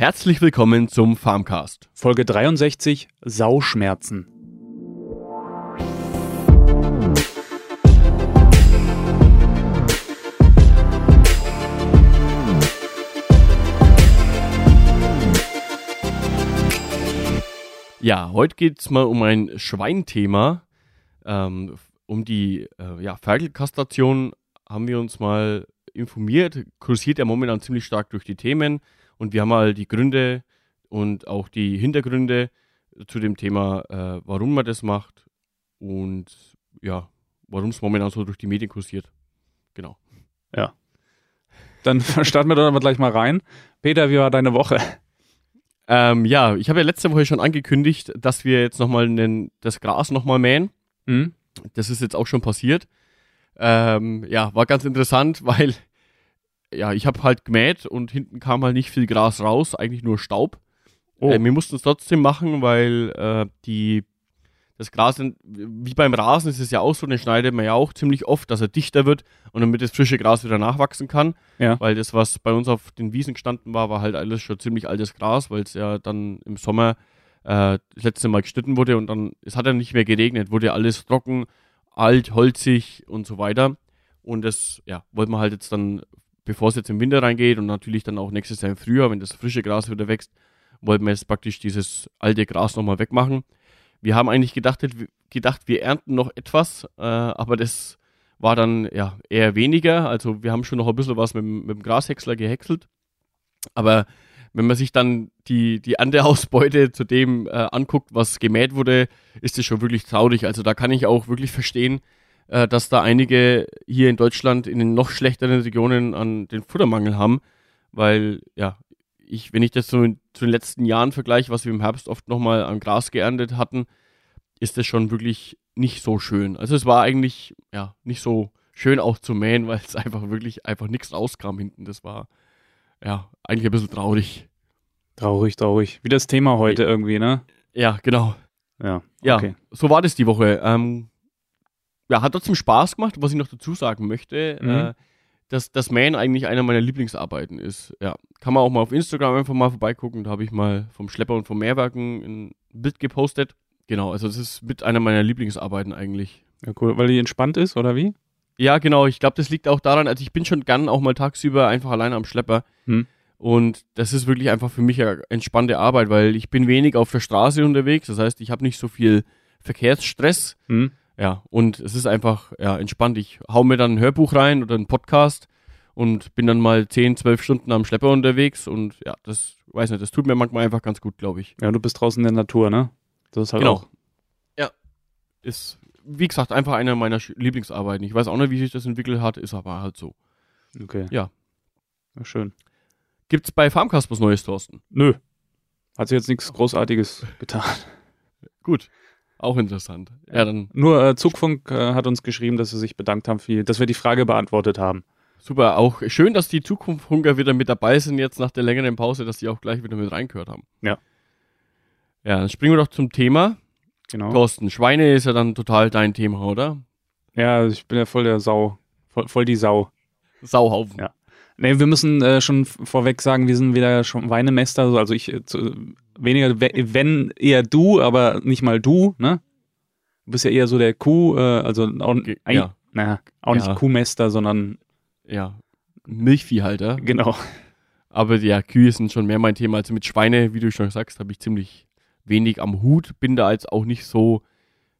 Herzlich willkommen zum Farmcast. Folge 63 Sauschmerzen. Ja, heute geht es mal um ein Schweinthema. Ähm, um die äh, ja, Ferkelkastration haben wir uns mal informiert. Kursiert ja momentan ziemlich stark durch die Themen. Und wir haben mal die Gründe und auch die Hintergründe zu dem Thema, äh, warum man das macht und ja, warum es momentan so durch die Medien kursiert. Genau. Ja. Dann starten wir doch aber gleich mal rein. Peter, wie war deine Woche? Ähm, ja, ich habe ja letzte Woche schon angekündigt, dass wir jetzt nochmal das Gras nochmal mähen. Mhm. Das ist jetzt auch schon passiert. Ähm, ja, war ganz interessant, weil ja, ich habe halt gemäht und hinten kam halt nicht viel Gras raus, eigentlich nur Staub. Oh. Äh, wir mussten es trotzdem machen, weil äh, die das Gras, wie beim Rasen ist es ja auch so, den schneidet man ja auch ziemlich oft, dass er dichter wird und damit das frische Gras wieder nachwachsen kann. Ja. Weil das, was bei uns auf den Wiesen gestanden war, war halt alles schon ziemlich altes Gras, weil es ja dann im Sommer äh, das letzte Mal geschnitten wurde und dann, es hat ja nicht mehr geregnet, wurde alles trocken, alt, holzig und so weiter. Und das, ja, wollte man halt jetzt dann bevor es jetzt im Winter reingeht und natürlich dann auch nächstes Jahr im Frühjahr, wenn das frische Gras wieder wächst, wollten wir jetzt praktisch dieses alte Gras nochmal wegmachen. Wir haben eigentlich gedacht, gedacht wir ernten noch etwas, äh, aber das war dann ja eher weniger. Also wir haben schon noch ein bisschen was mit, mit dem Grashäcksler gehäckselt. Aber wenn man sich dann die, die Ernteausbeute zu dem äh, anguckt, was gemäht wurde, ist das schon wirklich traurig. Also da kann ich auch wirklich verstehen, äh, dass da einige hier in Deutschland in den noch schlechteren Regionen an den Futtermangel haben, weil ja, ich, wenn ich das so zu den letzten Jahren vergleiche, was wir im Herbst oft nochmal an Gras geerntet hatten, ist das schon wirklich nicht so schön. Also es war eigentlich ja nicht so schön auch zu mähen, weil es einfach wirklich einfach nichts rauskam hinten. Das war ja eigentlich ein bisschen traurig. Traurig, traurig. Wie das Thema heute irgendwie, ne? Ja, genau. Ja, okay. ja so war das die Woche. Ähm, ja, hat trotzdem Spaß gemacht. Was ich noch dazu sagen möchte, mhm. äh, dass das Man eigentlich einer meiner Lieblingsarbeiten ist. Ja, kann man auch mal auf Instagram einfach mal vorbeigucken. Da habe ich mal vom Schlepper und vom Mehrwerken ein Bild gepostet. Genau, also das ist mit einer meiner Lieblingsarbeiten eigentlich. Ja, cool. Weil die entspannt ist, oder wie? Ja, genau. Ich glaube, das liegt auch daran, also ich bin schon gern auch mal tagsüber einfach alleine am Schlepper. Hm. Und das ist wirklich einfach für mich eine entspannte Arbeit, weil ich bin wenig auf der Straße unterwegs. Das heißt, ich habe nicht so viel Verkehrsstress. Hm. Ja, und es ist einfach ja, entspannt. Ich hau mir dann ein Hörbuch rein oder einen Podcast und bin dann mal 10, 12 Stunden am Schlepper unterwegs und ja, das weiß nicht, das tut mir manchmal einfach ganz gut, glaube ich. Ja, du bist draußen in der Natur, ne? Das ist halt genau. auch. Ja. Ist, wie gesagt, einfach eine meiner Lieblingsarbeiten. Ich weiß auch nicht, wie sich das entwickelt hat, ist aber halt so. Okay. Ja. ja schön. Gibt's bei Farmcast was Neues, Thorsten? Nö. Hat sich jetzt nichts Großartiges getan. Gut. Auch interessant. Ja, dann. Nur äh, Zugfunk äh, hat uns geschrieben, dass sie sich bedankt haben, viel, dass wir die Frage beantwortet haben. Super, auch schön, dass die Zukunftsfunker wieder mit dabei sind jetzt nach der längeren Pause, dass die auch gleich wieder mit reingehört haben. Ja. Ja, dann springen wir doch zum Thema. Genau. Thorsten, Schweine ist ja dann total dein Thema, oder? Ja, ich bin ja voll der Sau. Voll, voll die Sau. Sauhaufen. Ja. Nee, wir müssen äh, schon vorweg sagen, wir sind wieder schon Weinemester, also ich äh, weniger, wenn eher du, aber nicht mal du, ne? Du bist ja eher so der Kuh, äh, also auch, ja. naja, auch ja. nicht Kuhmester, sondern ja, Milchviehhalter. Genau. Aber ja, Kühe sind schon mehr mein Thema. Also mit Schweine, wie du schon sagst, habe ich ziemlich wenig am Hut, bin da jetzt auch nicht so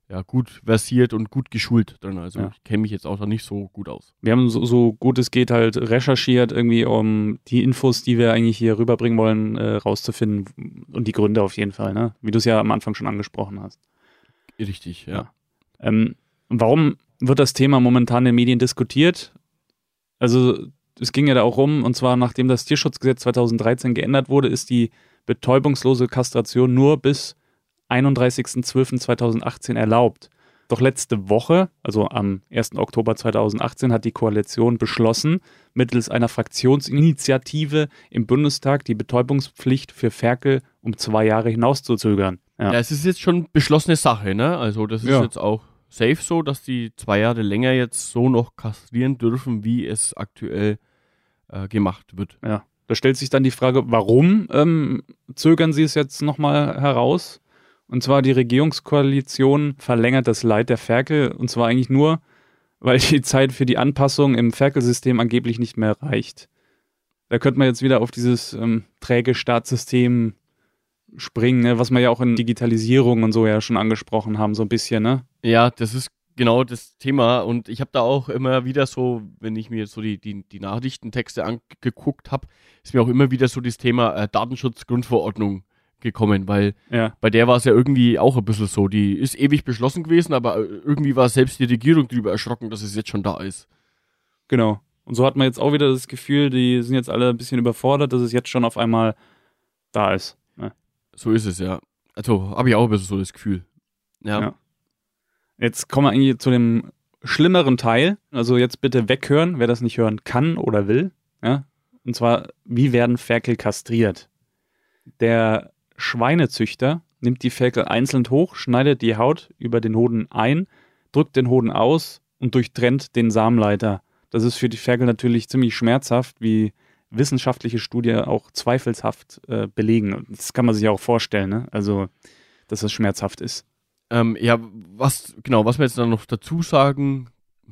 ja, gut versiert und gut geschult drin. Also ja. ich kenne mich jetzt auch da nicht so gut aus. Wir haben so, so, gut es geht halt recherchiert, irgendwie, um die Infos, die wir eigentlich hier rüberbringen wollen, äh, rauszufinden und die Gründe auf jeden Fall, ne? Wie du es ja am Anfang schon angesprochen hast. Richtig, ja. ja. Ähm, warum wird das Thema momentan in den Medien diskutiert? Also es ging ja da auch rum, und zwar nachdem das Tierschutzgesetz 2013 geändert wurde, ist die betäubungslose Kastration nur bis 31.12.2018 erlaubt. Doch letzte Woche, also am 1. Oktober 2018, hat die Koalition beschlossen, mittels einer Fraktionsinitiative im Bundestag die Betäubungspflicht für Ferkel um zwei Jahre hinauszuzögern. Ja. ja, es ist jetzt schon beschlossene Sache, ne? Also das ist ja. jetzt auch safe so, dass die zwei Jahre länger jetzt so noch kastrieren dürfen, wie es aktuell äh, gemacht wird. Ja. Da stellt sich dann die Frage, warum ähm, zögern Sie es jetzt nochmal heraus? Und zwar die Regierungskoalition verlängert das Leid der Ferkel und zwar eigentlich nur, weil die Zeit für die Anpassung im Ferkelsystem angeblich nicht mehr reicht. Da könnte man jetzt wieder auf dieses ähm, träge Staatssystem springen, ne? was wir ja auch in Digitalisierung und so ja schon angesprochen haben, so ein bisschen, ne? Ja, das ist genau das Thema. Und ich habe da auch immer wieder so, wenn ich mir so die, die, die Nachrichtentexte angeguckt habe, ist mir auch immer wieder so das Thema äh, Datenschutzgrundverordnung gekommen, weil ja. bei der war es ja irgendwie auch ein bisschen so. Die ist ewig beschlossen gewesen, aber äh, irgendwie war selbst die Regierung darüber erschrocken, dass es jetzt schon da ist. Genau. Und so hat man jetzt auch wieder das Gefühl, die sind jetzt alle ein bisschen überfordert, dass es jetzt schon auf einmal da ist. Ne? So ist es, ja. Also habe ich auch ein bisschen so das Gefühl. Ja. ja. Jetzt kommen wir eigentlich zu dem schlimmeren Teil. Also jetzt bitte weghören, wer das nicht hören kann oder will. Ja? Und zwar, wie werden Ferkel kastriert? Der Schweinezüchter nimmt die Ferkel einzeln hoch, schneidet die Haut über den Hoden ein, drückt den Hoden aus und durchtrennt den Samenleiter. Das ist für die Ferkel natürlich ziemlich schmerzhaft, wie wissenschaftliche Studien auch zweifelshaft äh, belegen. Das kann man sich auch vorstellen, ne? also dass es schmerzhaft ist. Ähm, ja, was genau, was man jetzt dann noch dazu sagen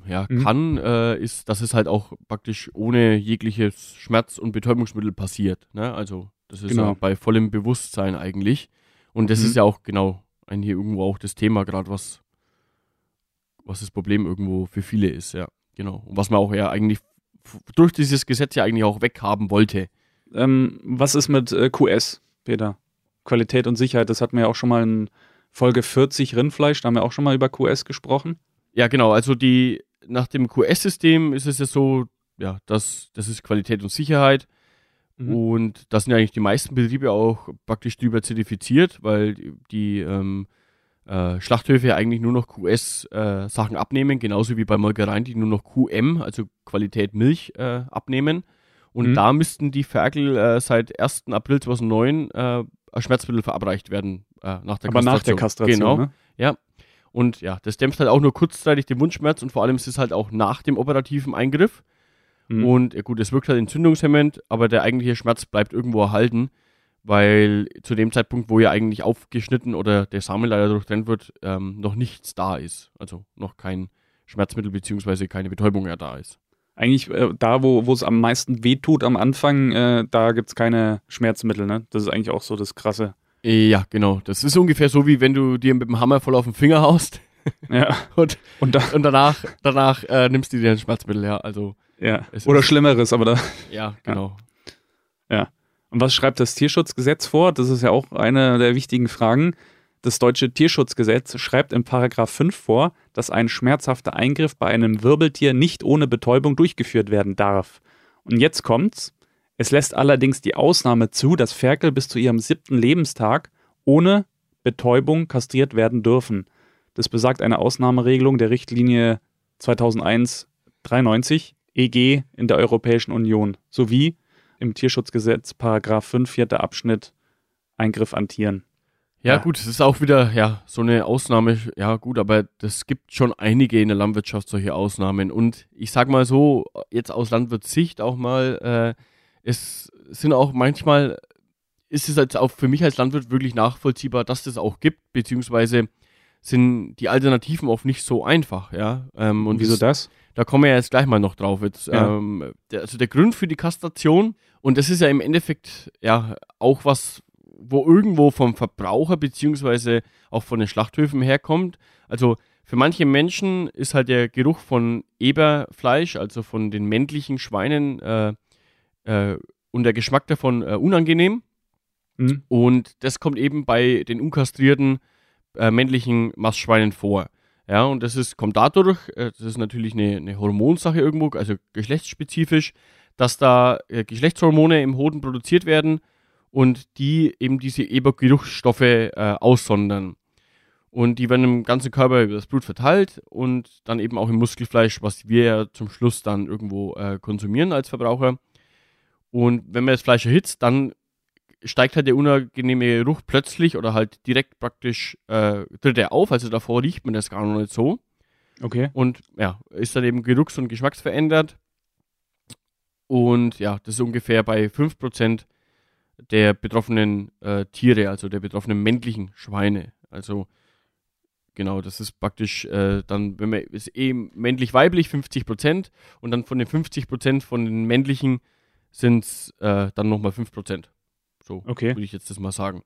ja, mhm. kann, äh, ist, dass es halt auch praktisch ohne jegliches Schmerz- und Betäubungsmittel passiert. Ne? Also das ist genau. ja bei vollem Bewusstsein eigentlich. Und das mhm. ist ja auch genau ein hier irgendwo auch das Thema gerade, was, was das Problem irgendwo für viele ist, ja. Genau. Und was man auch ja eigentlich durch dieses Gesetz ja eigentlich auch weghaben wollte. Ähm, was ist mit äh, QS, Peter? Qualität und Sicherheit, das hatten wir ja auch schon mal in Folge 40 Rindfleisch, da haben wir auch schon mal über QS gesprochen. Ja, genau. Also die, nach dem QS-System ist es ja so, ja, das, das ist Qualität und Sicherheit. Mhm. Und da sind ja eigentlich die meisten Betriebe auch praktisch drüber zertifiziert, weil die, ähm, äh, Schlachthöfe eigentlich nur noch QS-Sachen äh, abnehmen, genauso wie bei Molkereien, die nur noch QM, also Qualität Milch, äh, abnehmen. Und mhm. da müssten die Ferkel äh, seit 1. April 2009 äh, Schmerzmittel verabreicht werden äh, nach der Aber Kastration. nach der Kastration, Genau, ne? ja. Und ja, das dämpft halt auch nur kurzzeitig den Wundschmerz und vor allem ist es halt auch nach dem operativen Eingriff. Mhm. Und ja gut, es wirkt halt entzündungshemmend, aber der eigentliche Schmerz bleibt irgendwo erhalten, weil zu dem Zeitpunkt, wo ja eigentlich aufgeschnitten oder der Samenleiter durchtrennt wird, ähm, noch nichts da ist. Also noch kein Schmerzmittel beziehungsweise keine Betäubung mehr da ist eigentlich äh, da, wo es am meisten wehtut am Anfang, äh, da gibt es keine Schmerzmittel, ne? Das ist eigentlich auch so das Krasse. Ja, genau. Das ist ungefähr so, wie wenn du dir mit dem Hammer voll auf den Finger haust. Ja. und, und, da, und danach, danach äh, nimmst du dir ein Schmerzmittel, ja. Also, ja. Oder Schlimmeres, aber da. Ja, genau. Ja. ja. Und was schreibt das Tierschutzgesetz vor? Das ist ja auch eine der wichtigen Fragen. Das deutsche Tierschutzgesetz schreibt in Paragraph 5 vor, dass ein schmerzhafter Eingriff bei einem Wirbeltier nicht ohne Betäubung durchgeführt werden darf. Und jetzt kommt's. Es lässt allerdings die Ausnahme zu, dass Ferkel bis zu ihrem siebten Lebenstag ohne Betäubung kastriert werden dürfen. Das besagt eine Ausnahmeregelung der Richtlinie 2001-93 EG in der Europäischen Union sowie im Tierschutzgesetz Paragraph 5 vierter Abschnitt Eingriff an Tieren. Ja, ja, gut, es ist auch wieder, ja, so eine Ausnahme, ja gut, aber das gibt schon einige in der Landwirtschaft solche Ausnahmen. Und ich sag mal so, jetzt aus Landwirtssicht auch mal, äh, es sind auch manchmal, ist es jetzt auch für mich als Landwirt wirklich nachvollziehbar, dass das auch gibt, beziehungsweise sind die Alternativen oft nicht so einfach, ja. Ähm, und Wieso das? Da kommen wir ja jetzt gleich mal noch drauf. Jetzt, ja. ähm, der, also der Grund für die Kastration, und das ist ja im Endeffekt ja auch was, wo irgendwo vom Verbraucher beziehungsweise auch von den Schlachthöfen herkommt. Also für manche Menschen ist halt der Geruch von Eberfleisch, also von den männlichen Schweinen äh, äh, und der Geschmack davon äh, unangenehm. Mhm. Und das kommt eben bei den unkastrierten äh, männlichen Mastschweinen vor. Ja, und das ist, kommt dadurch, äh, das ist natürlich eine, eine Hormonsache irgendwo, also geschlechtsspezifisch, dass da äh, Geschlechtshormone im Hoden produziert werden und die eben diese Ebergeruchsstoffe äh, aussondern. Und die werden im ganzen Körper über das Blut verteilt und dann eben auch im Muskelfleisch, was wir ja zum Schluss dann irgendwo äh, konsumieren als Verbraucher. Und wenn man das Fleisch erhitzt, dann steigt halt der unangenehme Geruch plötzlich oder halt direkt praktisch, äh, tritt er auf. Also davor riecht man das gar noch nicht so. Okay. Und ja, ist dann eben geruchs- und geschmacksverändert. Und ja, das ist ungefähr bei 5% der betroffenen äh, Tiere, also der betroffenen männlichen Schweine. Also genau, das ist praktisch äh, dann, wenn man ist eh männlich-weiblich 50% und dann von den 50% von den männlichen sind es äh, dann nochmal 5 So okay. würde ich jetzt das mal sagen.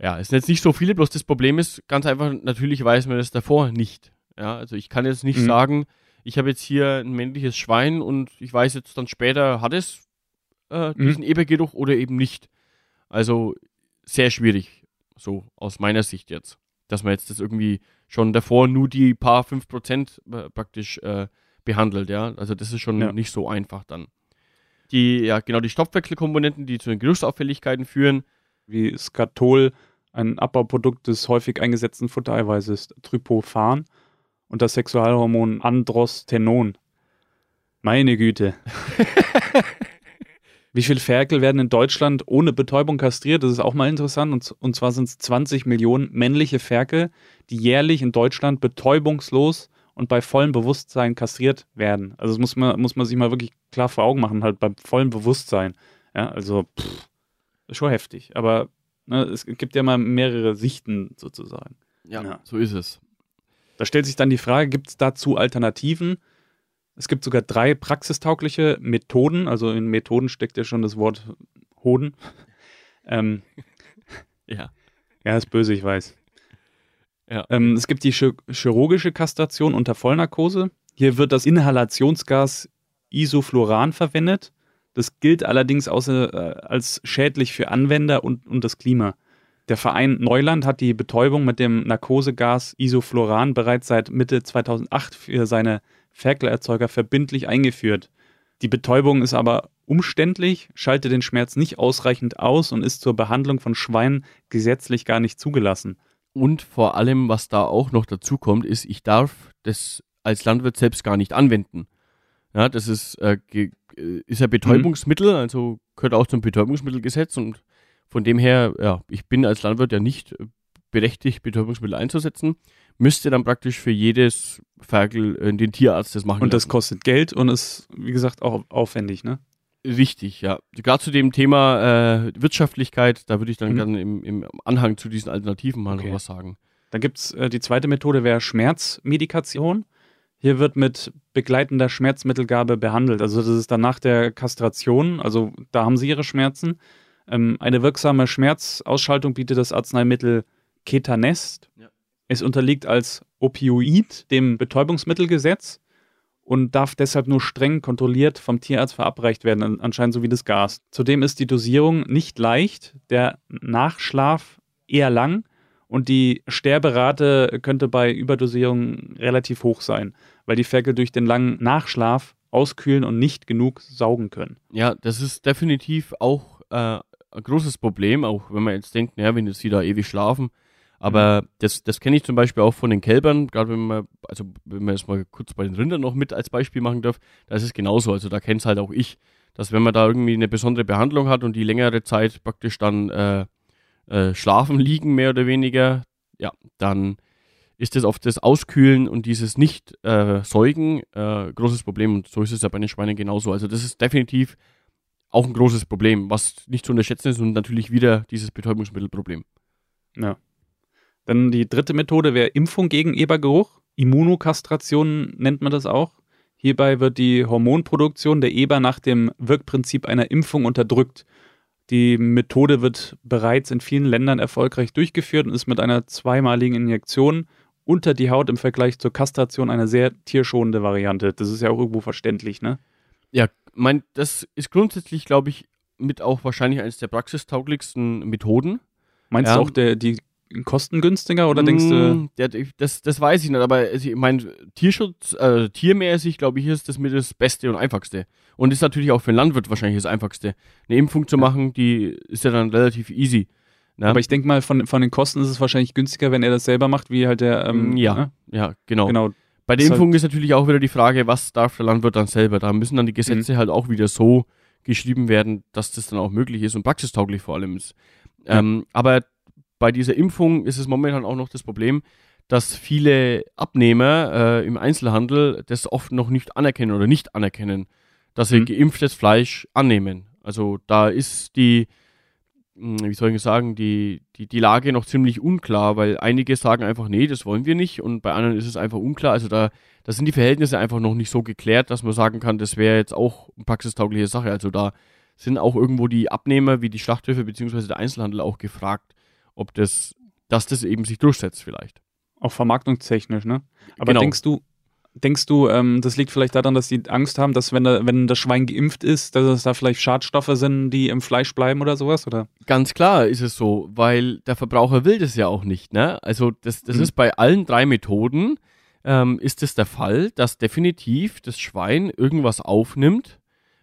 Ja, es sind jetzt nicht so viele, bloß das Problem ist ganz einfach, natürlich weiß man das davor nicht. Ja, also ich kann jetzt nicht mhm. sagen, ich habe jetzt hier ein männliches Schwein und ich weiß jetzt dann später, hat es äh, mhm. diesen mhm. Ebergeruch oder eben nicht. Also sehr schwierig, so aus meiner Sicht jetzt. Dass man jetzt das irgendwie schon davor nur die paar 5% äh, praktisch äh, behandelt, ja. Also das ist schon ja. nicht so einfach dann. Die, ja, genau, die Stoffwechselkomponenten, die zu den Geruchsauffälligkeiten führen. Wie Skatol, ein Abbauprodukt des häufig eingesetzten Futtereiweißes Trypophan und das Sexualhormon Androstenon. Meine Güte. Wie viele Ferkel werden in Deutschland ohne Betäubung kastriert? Das ist auch mal interessant. Und, und zwar sind es 20 Millionen männliche Ferkel, die jährlich in Deutschland betäubungslos und bei vollem Bewusstsein kastriert werden. Also das muss man, muss man sich mal wirklich klar vor Augen machen, halt beim vollen Bewusstsein. Ja, also pff, ist schon heftig. Aber ne, es gibt ja mal mehrere Sichten sozusagen. Ja, ja, so ist es. Da stellt sich dann die Frage, gibt es dazu Alternativen? Es gibt sogar drei praxistaugliche Methoden. Also in Methoden steckt ja schon das Wort Hoden. Ähm, ja. Ja, ist böse, ich weiß. Ja. Ähm, es gibt die chirurgische Kastration unter Vollnarkose. Hier wird das Inhalationsgas Isofluran verwendet. Das gilt allerdings außer, äh, als schädlich für Anwender und, und das Klima. Der Verein Neuland hat die Betäubung mit dem Narkosegas Isofluran bereits seit Mitte 2008 für seine Ferkelerzeuger verbindlich eingeführt. Die Betäubung ist aber umständlich, schaltet den Schmerz nicht ausreichend aus und ist zur Behandlung von Schweinen gesetzlich gar nicht zugelassen. Und vor allem, was da auch noch dazu kommt, ist, ich darf das als Landwirt selbst gar nicht anwenden. Ja, das ist, äh, äh ist ein Betäubungsmittel, mhm. also gehört auch zum Betäubungsmittelgesetz und von dem her, ja, ich bin als Landwirt ja nicht berechtigt, Betäubungsmittel einzusetzen müsste dann praktisch für jedes Ferkel äh, den Tierarzt das machen. Und das lassen. kostet Geld und ist, wie gesagt, auch aufwendig, ne? Richtig, ja. Gerade zu dem Thema äh, Wirtschaftlichkeit, da würde ich dann mhm. gerne im, im, Anhang zu diesen Alternativen mal okay. noch was sagen. Dann gibt es äh, die zweite Methode, wäre Schmerzmedikation. Hier wird mit begleitender Schmerzmittelgabe behandelt. Also das ist dann nach der Kastration, also da haben sie ihre Schmerzen. Ähm, eine wirksame Schmerzausschaltung bietet das Arzneimittel Ketanest. Ja. Es unterliegt als Opioid dem Betäubungsmittelgesetz und darf deshalb nur streng kontrolliert vom Tierarzt verabreicht werden, anscheinend so wie das Gas. Zudem ist die Dosierung nicht leicht, der Nachschlaf eher lang und die Sterberate könnte bei Überdosierung relativ hoch sein, weil die Ferkel durch den langen Nachschlaf auskühlen und nicht genug saugen können. Ja, das ist definitiv auch äh, ein großes Problem, auch wenn man jetzt denkt, naja, wenn jetzt wieder ewig schlafen, aber mhm. das, das kenne ich zum Beispiel auch von den Kälbern, gerade wenn man, also wenn man jetzt mal kurz bei den Rindern noch mit als Beispiel machen darf, da ist es genauso. Also da kennt es halt auch ich, dass wenn man da irgendwie eine besondere Behandlung hat und die längere Zeit praktisch dann äh, äh, schlafen liegen, mehr oder weniger, ja, dann ist das oft das Auskühlen und dieses Nicht-Säugen äh, großes Problem. Und so ist es ja bei den Schweinen genauso. Also das ist definitiv auch ein großes Problem, was nicht zu unterschätzen ist und natürlich wieder dieses Betäubungsmittelproblem. Ja. Dann die dritte Methode wäre Impfung gegen Ebergeruch. Immunokastration nennt man das auch. Hierbei wird die Hormonproduktion der Eber nach dem Wirkprinzip einer Impfung unterdrückt. Die Methode wird bereits in vielen Ländern erfolgreich durchgeführt und ist mit einer zweimaligen Injektion unter die Haut im Vergleich zur Kastration eine sehr tierschonende Variante. Das ist ja auch irgendwo verständlich, ne? Ja, mein, das ist grundsätzlich, glaube ich, mit auch wahrscheinlich eines der praxistauglichsten Methoden. Meinst ja. du auch der, die kostengünstiger oder denkst du? Ja, mm, das, das weiß ich nicht, aber ich meine, Tierschutz, äh, tiermäßig, glaube ich, ist das mit das Beste und Einfachste. Und ist natürlich auch für einen Landwirt wahrscheinlich das Einfachste. Eine Impfung zu machen, die ist ja dann relativ easy. Ne? Aber ich denke mal, von, von den Kosten ist es wahrscheinlich günstiger, wenn er das selber macht, wie halt der. Ähm, mm, ja, ne? ja, genau. genau. Bei der Impfung ist natürlich auch wieder die Frage, was darf der Landwirt dann selber? Da müssen dann die Gesetze mhm. halt auch wieder so geschrieben werden, dass das dann auch möglich ist und praxistauglich vor allem ist. Ja. Ähm, aber bei dieser Impfung ist es momentan auch noch das Problem, dass viele Abnehmer äh, im Einzelhandel das oft noch nicht anerkennen oder nicht anerkennen, dass sie mhm. geimpftes Fleisch annehmen. Also da ist die, hm, wie soll ich sagen, die, die, die Lage noch ziemlich unklar, weil einige sagen einfach, nee, das wollen wir nicht und bei anderen ist es einfach unklar. Also da, da sind die Verhältnisse einfach noch nicht so geklärt, dass man sagen kann, das wäre jetzt auch eine praxistaugliche Sache. Also da sind auch irgendwo die Abnehmer wie die Schlachthöfe bzw. der Einzelhandel auch gefragt, ob das, dass das eben sich durchsetzt vielleicht. Auch vermarktungstechnisch, ne? Aber genau. denkst du, denkst du, ähm, das liegt vielleicht daran, dass die Angst haben, dass wenn, da, wenn das Schwein geimpft ist, dass es da vielleicht Schadstoffe sind, die im Fleisch bleiben oder sowas, oder? Ganz klar ist es so, weil der Verbraucher will das ja auch nicht, ne? Also das, das mhm. ist bei allen drei Methoden, ähm, ist es der Fall, dass definitiv das Schwein irgendwas aufnimmt,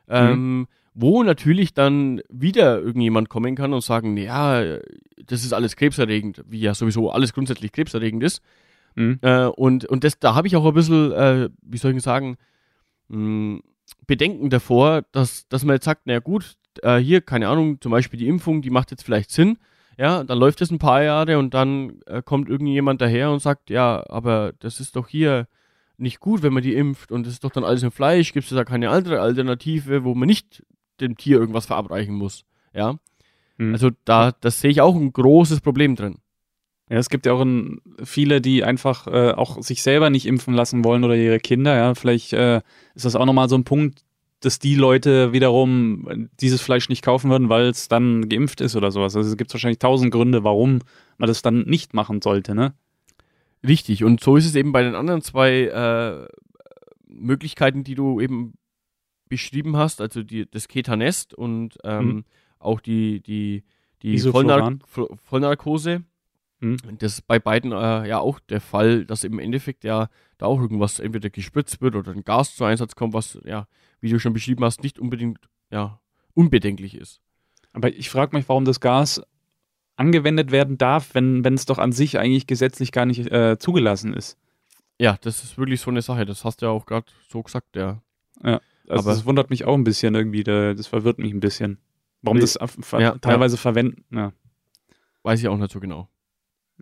ähm, mhm wo natürlich dann wieder irgendjemand kommen kann und sagen, ja, das ist alles krebserregend, wie ja sowieso alles grundsätzlich krebserregend ist. Mhm. Äh, und und das, da habe ich auch ein bisschen, äh, wie soll ich sagen, mh, hm, Bedenken davor, dass, dass man jetzt sagt, naja gut, äh, hier, keine Ahnung, zum Beispiel die Impfung, die macht jetzt vielleicht Sinn, ja, dann läuft es ein paar Jahre und dann äh, kommt irgendjemand daher und sagt, ja, aber das ist doch hier nicht gut, wenn man die impft und das ist doch dann alles im Fleisch, gibt es da keine andere Alternative, wo man nicht dem Tier irgendwas verabreichen muss. Ja. Mhm. Also da, das sehe ich auch ein großes Problem drin. Ja, es gibt ja auch ein, viele, die einfach äh, auch sich selber nicht impfen lassen wollen oder ihre Kinder. Ja, vielleicht äh, ist das auch nochmal so ein Punkt, dass die Leute wiederum dieses Fleisch nicht kaufen würden, weil es dann geimpft ist oder sowas. Also es gibt wahrscheinlich tausend Gründe, warum man das dann nicht machen sollte, ne? Richtig. Und so ist es eben bei den anderen zwei äh, Möglichkeiten, die du eben beschrieben hast, also die, das Ketanest und ähm, mhm. auch die, die, die Vollnar Vollnarkose. Mhm. Das ist bei beiden äh, ja auch der Fall, dass im Endeffekt ja da auch irgendwas entweder gespritzt wird oder ein Gas zu Einsatz kommt, was ja, wie du schon beschrieben hast, nicht unbedingt ja, unbedenklich ist. Aber ich frage mich, warum das Gas angewendet werden darf, wenn es doch an sich eigentlich gesetzlich gar nicht äh, zugelassen ist. Ja, das ist wirklich so eine Sache. Das hast du ja auch gerade so gesagt, ja. Ja. Also aber das wundert mich auch ein bisschen irgendwie, das verwirrt mich ein bisschen. Warum das ja, teilweise ja. verwenden, ja. Weiß ich auch nicht so genau.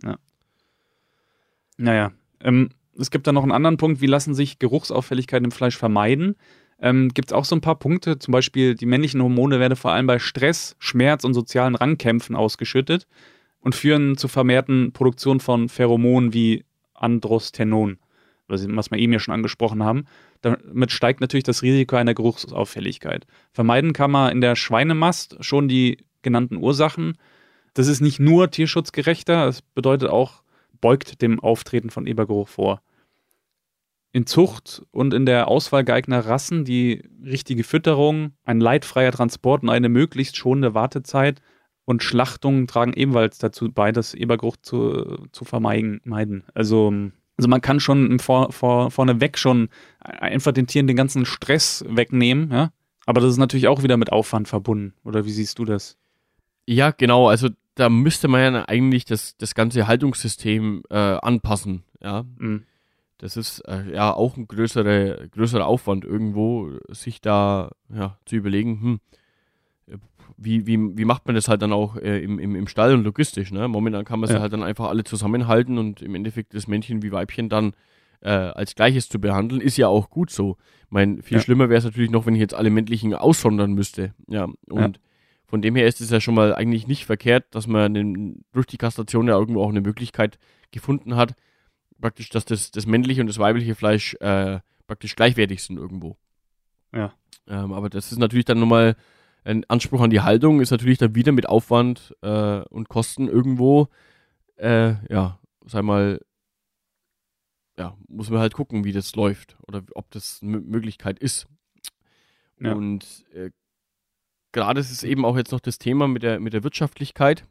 Ja. Naja. Ähm, es gibt da noch einen anderen Punkt, wie lassen sich Geruchsauffälligkeiten im Fleisch vermeiden? Ähm, gibt es auch so ein paar Punkte, zum Beispiel die männlichen Hormone werden vor allem bei Stress, Schmerz und sozialen Rangkämpfen ausgeschüttet und führen zur vermehrten Produktion von Pheromonen wie Androstenon was wir eben ja schon angesprochen haben, damit steigt natürlich das Risiko einer Geruchsauffälligkeit. Vermeiden kann man in der Schweinemast schon die genannten Ursachen. Das ist nicht nur tierschutzgerechter, es bedeutet auch, beugt dem Auftreten von Ebergeruch vor. In Zucht und in der Auswahl geeigneter Rassen die richtige Fütterung, ein leidfreier Transport und eine möglichst schonende Wartezeit und Schlachtungen tragen ebenfalls dazu bei, das Ebergeruch zu, zu vermeiden. Also also man kann schon vor, vor, vorneweg schon einfach den Tieren den ganzen Stress wegnehmen, ja. Aber das ist natürlich auch wieder mit Aufwand verbunden. Oder wie siehst du das? Ja, genau. Also da müsste man ja eigentlich das, das ganze Haltungssystem äh, anpassen, ja. Mhm. Das ist äh, ja auch ein größere, größerer Aufwand irgendwo, sich da ja, zu überlegen, hm, wie, wie, wie macht man das halt dann auch äh, im, im, im Stall und logistisch, ne? Momentan kann man sie ja. halt dann einfach alle zusammenhalten und im Endeffekt das Männchen wie Weibchen dann äh, als Gleiches zu behandeln, ist ja auch gut so. Ich meine, viel ja. schlimmer wäre es natürlich noch, wenn ich jetzt alle männlichen aussondern müsste. Ja, und ja. von dem her ist es ja schon mal eigentlich nicht verkehrt, dass man den, durch die Kastration ja irgendwo auch eine Möglichkeit gefunden hat, praktisch, dass das, das männliche und das weibliche Fleisch äh, praktisch gleichwertig sind irgendwo. Ja. Ähm, aber das ist natürlich dann nochmal ein Anspruch an die Haltung ist natürlich dann wieder mit Aufwand äh, und Kosten irgendwo, äh, ja, sag mal, ja, muss man halt gucken, wie das läuft oder ob das eine Möglichkeit ist. Ja. Und äh, gerade ist es eben auch jetzt noch das Thema mit der, mit der Wirtschaftlichkeit.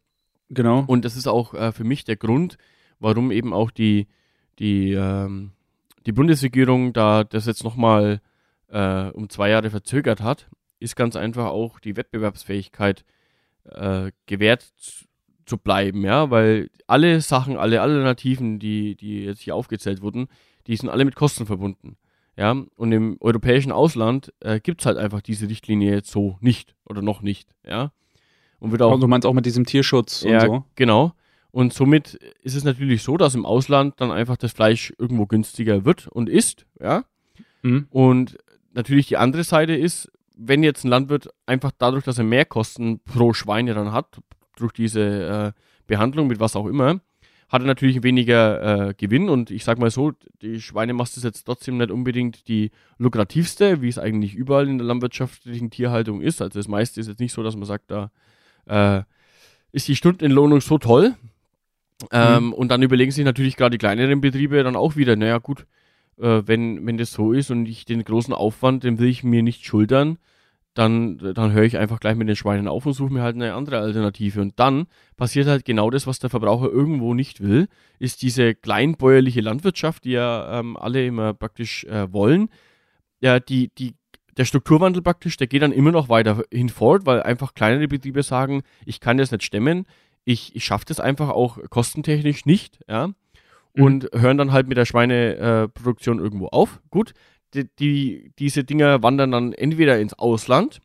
Genau. Und das ist auch äh, für mich der Grund, warum eben auch die, die, ähm, die Bundesregierung da das jetzt nochmal äh, um zwei Jahre verzögert hat ist ganz einfach auch die Wettbewerbsfähigkeit äh, gewährt zu bleiben, ja, weil alle Sachen, alle Alternativen, die, die jetzt hier aufgezählt wurden, die sind alle mit Kosten verbunden. Ja, und im europäischen Ausland äh, gibt es halt einfach diese Richtlinie jetzt so nicht oder noch nicht, ja. Und wird auch. du meinst auch mit diesem Tierschutz ja, und so? Genau. Und somit ist es natürlich so, dass im Ausland dann einfach das Fleisch irgendwo günstiger wird und ist, ja. Mhm. Und natürlich die andere Seite ist, wenn jetzt ein Landwirt einfach dadurch, dass er mehr Kosten pro Schweine dann hat, durch diese äh, Behandlung mit was auch immer, hat er natürlich weniger äh, Gewinn und ich sag mal so, die Schweinemast ist jetzt trotzdem nicht unbedingt die lukrativste, wie es eigentlich überall in der landwirtschaftlichen Tierhaltung ist. Also das meiste ist jetzt nicht so, dass man sagt, da äh, ist die Stundenentlohnung so toll. Ähm, mhm. Und dann überlegen sich natürlich gerade die kleineren Betriebe dann auch wieder, naja gut, äh, wenn, wenn das so ist und ich den großen Aufwand, den will ich mir nicht schultern, dann, dann höre ich einfach gleich mit den Schweinen auf und suche mir halt eine andere Alternative. Und dann passiert halt genau das, was der Verbraucher irgendwo nicht will, ist diese kleinbäuerliche Landwirtschaft, die ja ähm, alle immer praktisch äh, wollen. Ja, die, die, der Strukturwandel praktisch, der geht dann immer noch weiter hinfort, weil einfach kleinere Betriebe sagen, ich kann das nicht stemmen, ich, ich schaffe das einfach auch kostentechnisch nicht, ja. Mhm. Und hören dann halt mit der Schweineproduktion äh, irgendwo auf. Gut, die, die, diese Dinger wandern dann entweder ins Ausland,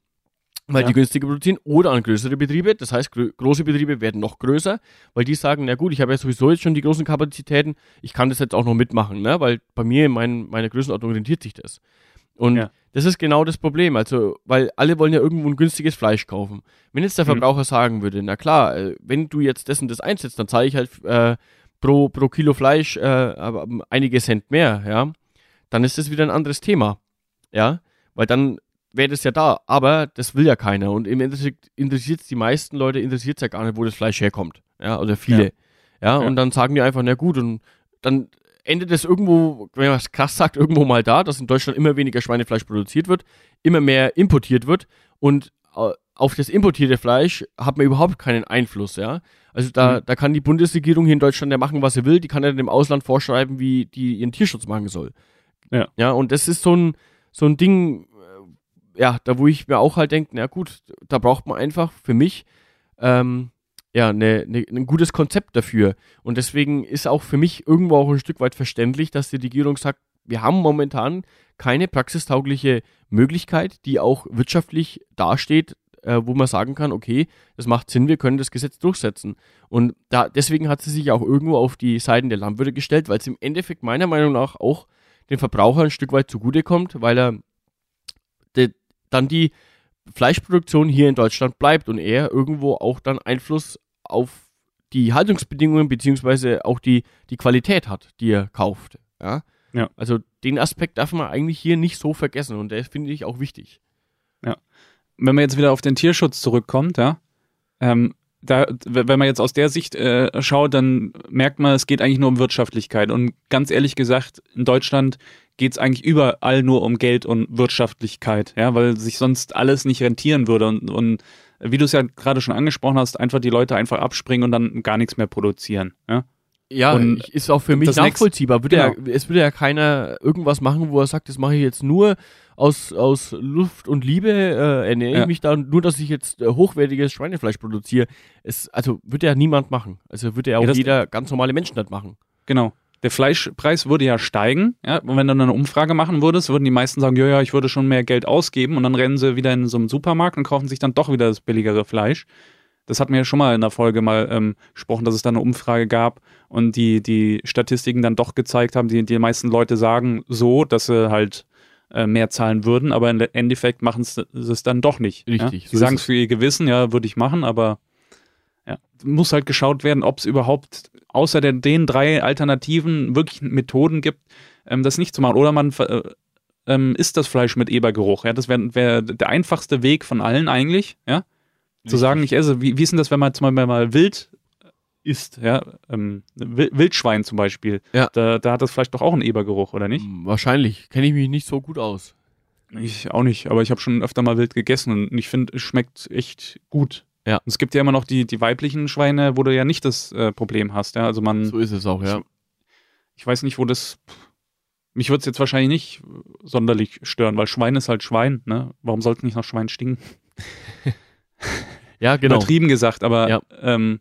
weil ja. die günstiger produzieren, oder an größere Betriebe. Das heißt, gro große Betriebe werden noch größer, weil die sagen, na gut, ich habe ja sowieso jetzt schon die großen Kapazitäten, ich kann das jetzt auch noch mitmachen, ne? weil bei mir in mein, meiner Größenordnung rentiert sich das. Und ja. das ist genau das Problem, also, weil alle wollen ja irgendwo ein günstiges Fleisch kaufen. Wenn jetzt der mhm. Verbraucher mhm. sagen würde, na klar, äh, wenn du jetzt das und das einsetzt, dann zahle ich halt äh, pro, pro Kilo Fleisch äh, einige Cent mehr, ja dann ist das wieder ein anderes Thema. Ja, weil dann wäre das ja da, aber das will ja keiner und im Endeffekt interessiert es die meisten Leute, interessiert es ja gar nicht, wo das Fleisch herkommt. Ja, oder viele. Ja. Ja, ja. und dann sagen die einfach, na gut, und dann endet es irgendwo, wenn man es krass sagt, irgendwo mal da, dass in Deutschland immer weniger Schweinefleisch produziert wird, immer mehr importiert wird und äh, auf das importierte Fleisch hat man überhaupt keinen Einfluss, ja. Also da, mhm. da kann die Bundesregierung hier in Deutschland ja machen, was sie will, die kann ja dem Ausland vorschreiben, wie die ihren Tierschutz machen soll. Ja. Ja, und das ist so ein, so ein Ding, äh, ja, da wo ich mir auch halt denke, na gut, da braucht man einfach für mich ähm, ja, ne, ne, ein gutes Konzept dafür. Und deswegen ist auch für mich irgendwo auch ein Stück weit verständlich, dass die Regierung sagt, wir haben momentan keine praxistaugliche Möglichkeit, die auch wirtschaftlich dasteht, äh, wo man sagen kann, okay, das macht Sinn, wir können das Gesetz durchsetzen. Und da, deswegen hat sie sich auch irgendwo auf die Seiten der Landwirte gestellt, weil es im Endeffekt meiner Meinung nach auch dem Verbraucher ein Stück weit zugutekommt, weil er de, dann die Fleischproduktion hier in Deutschland bleibt und er irgendwo auch dann Einfluss auf die Haltungsbedingungen beziehungsweise auch die, die Qualität hat, die er kauft. Ja? ja. Also den Aspekt darf man eigentlich hier nicht so vergessen und der finde ich auch wichtig. Ja. Wenn man jetzt wieder auf den Tierschutz zurückkommt, ja, ähm, da, wenn man jetzt aus der Sicht äh, schaut, dann merkt man, es geht eigentlich nur um Wirtschaftlichkeit. Und ganz ehrlich gesagt, in Deutschland geht es eigentlich überall nur um Geld und Wirtschaftlichkeit, ja, weil sich sonst alles nicht rentieren würde. Und, und wie du es ja gerade schon angesprochen hast, einfach die Leute einfach abspringen und dann gar nichts mehr produzieren. Ja, ja und ist auch für mich nachvollziehbar. Würde genau. ja, es würde ja keiner irgendwas machen, wo er sagt, das mache ich jetzt nur aus, aus Luft und Liebe äh, ernähre ja. ich mich da, nur dass ich jetzt äh, hochwertiges Schweinefleisch produziere. Es, also würde ja niemand machen. Also würde ja auch ja, jeder ganz normale Mensch das machen. Genau. Der Fleischpreis würde ja steigen, ja, und wenn du dann eine Umfrage machen würdest, würden die meisten sagen, ja, ja, ich würde schon mehr Geld ausgeben und dann rennen sie wieder in so einen Supermarkt und kaufen sich dann doch wieder das billigere Fleisch. Das hatten wir ja schon mal in der Folge mal ähm, gesprochen, dass es da eine Umfrage gab und die, die Statistiken dann doch gezeigt haben, die, die meisten Leute sagen so, dass sie halt äh, mehr zahlen würden, aber im Endeffekt machen sie es dann doch nicht. Richtig. Ja? Sie so sagen es für ihr Gewissen, ja, würde ich machen, aber ja, muss halt geschaut werden, ob es überhaupt außer der, den drei Alternativen wirklich Methoden gibt, ähm, das nicht zu machen. Oder man äh, ähm, isst das Fleisch mit Ebergeruch. Ja, das wäre wär der einfachste Weg von allen eigentlich, ja. Zu sagen, ich esse, wie, wie ist denn das, wenn man zum Beispiel mal wild isst, ja, ähm, Wildschwein zum Beispiel, ja. da, da hat das vielleicht doch auch einen Ebergeruch, oder nicht? Hm, wahrscheinlich. Kenne ich mich nicht so gut aus. Ich auch nicht, aber ich habe schon öfter mal wild gegessen und ich finde, es schmeckt echt gut. Ja. Und es gibt ja immer noch die, die weiblichen Schweine, wo du ja nicht das äh, Problem hast, ja. Also man. So ist es auch, ja. Ich, ich weiß nicht, wo das. Mich würde es jetzt wahrscheinlich nicht sonderlich stören, weil Schwein ist halt Schwein, ne? Warum sollte nicht nach Schwein stinken? ja, genau. Übertrieben gesagt, aber ja. ähm,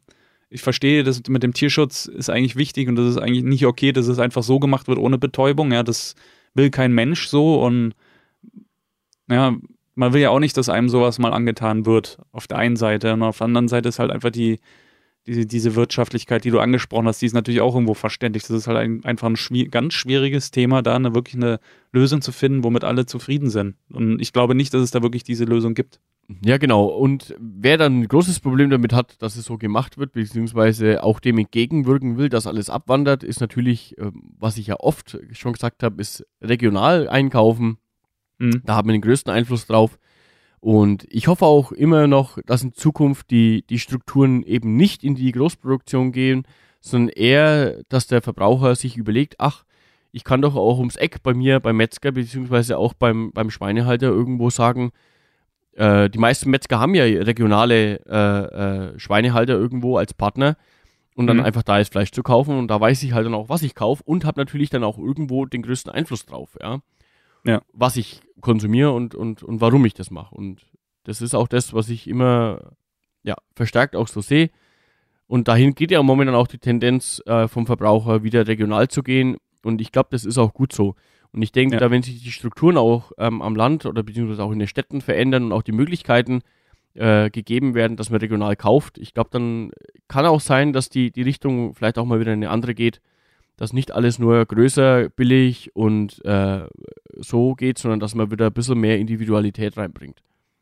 ich verstehe, das mit dem Tierschutz ist eigentlich wichtig und das ist eigentlich nicht okay, dass es einfach so gemacht wird ohne Betäubung. Ja, das will kein Mensch so und ja, man will ja auch nicht, dass einem sowas mal angetan wird auf der einen Seite und auf der anderen Seite ist halt einfach die, diese, diese Wirtschaftlichkeit, die du angesprochen hast, die ist natürlich auch irgendwo verständlich. Das ist halt ein, einfach ein schwier ganz schwieriges Thema, da eine, wirklich eine Lösung zu finden, womit alle zufrieden sind. Und ich glaube nicht, dass es da wirklich diese Lösung gibt. Ja, genau. Und wer dann ein großes Problem damit hat, dass es so gemacht wird, beziehungsweise auch dem entgegenwirken will, dass alles abwandert, ist natürlich, ähm, was ich ja oft schon gesagt habe, ist regional einkaufen. Mhm. Da haben wir den größten Einfluss drauf. Und ich hoffe auch immer noch, dass in Zukunft die, die Strukturen eben nicht in die Großproduktion gehen, sondern eher, dass der Verbraucher sich überlegt, ach, ich kann doch auch ums Eck bei mir beim Metzger beziehungsweise auch beim, beim Schweinehalter irgendwo sagen, äh, die meisten Metzger haben ja regionale äh, äh, Schweinehalter irgendwo als Partner und dann mhm. einfach da ist Fleisch zu kaufen und da weiß ich halt dann auch, was ich kaufe und habe natürlich dann auch irgendwo den größten Einfluss drauf, ja. Ja. Was ich konsumiere und, und, und warum ich das mache. Und das ist auch das, was ich immer ja, verstärkt auch so sehe. Und dahin geht ja momentan auch die Tendenz äh, vom Verbraucher wieder regional zu gehen. Und ich glaube, das ist auch gut so. Und ich denke, ja. da wenn sich die Strukturen auch ähm, am Land oder beziehungsweise auch in den Städten verändern und auch die Möglichkeiten äh, gegeben werden, dass man regional kauft, ich glaube, dann kann auch sein, dass die, die Richtung vielleicht auch mal wieder eine andere geht, dass nicht alles nur größer, billig und äh, so geht, sondern dass man wieder ein bisschen mehr Individualität reinbringt.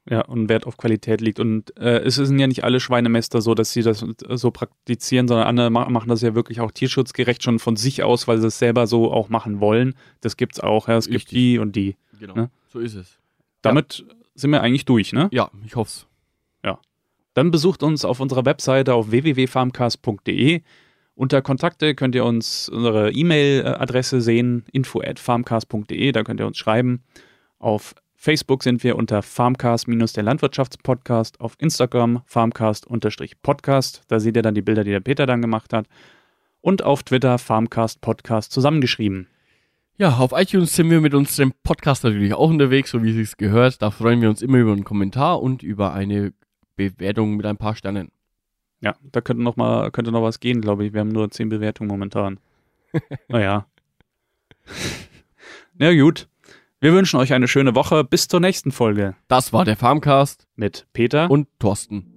Ja, und Wert auf Qualität liegt. Und äh, es sind ja nicht alle Schweinemester so, dass sie das so praktizieren, sondern andere machen das ja wirklich auch tierschutzgerecht schon von sich aus, weil sie es selber so auch machen wollen. Das gibt's auch, ja. Es Richtig. gibt die und die. Genau, ne? so ist es. Damit ja. sind wir eigentlich durch, ne? Ja, ich hoff's. Ja. Dann besucht uns auf unserer Webseite auf www.farmcast.de. Unter Kontakte könnt ihr uns unsere E-Mail-Adresse sehen, info at farmcast.de, da könnt ihr uns schreiben. Auf Facebook sind wir unter Farmcast-der Landwirtschaftspodcast, auf Instagram Farmcast-Podcast, da seht ihr dann die Bilder, die der Peter dann gemacht hat. Und auf Twitter Farmcast Podcast zusammengeschrieben. Ja, auf iTunes sind wir mit unserem Podcast natürlich auch unterwegs, so wie es gehört. Da freuen wir uns immer über einen Kommentar und über eine Bewertung mit ein paar Sternen. Ja, da könnte noch mal könnte noch was gehen, glaube ich. Wir haben nur zehn Bewertungen momentan. naja. Na gut. Wir wünschen euch eine schöne Woche. Bis zur nächsten Folge. Das war der Farmcast mit Peter und Thorsten.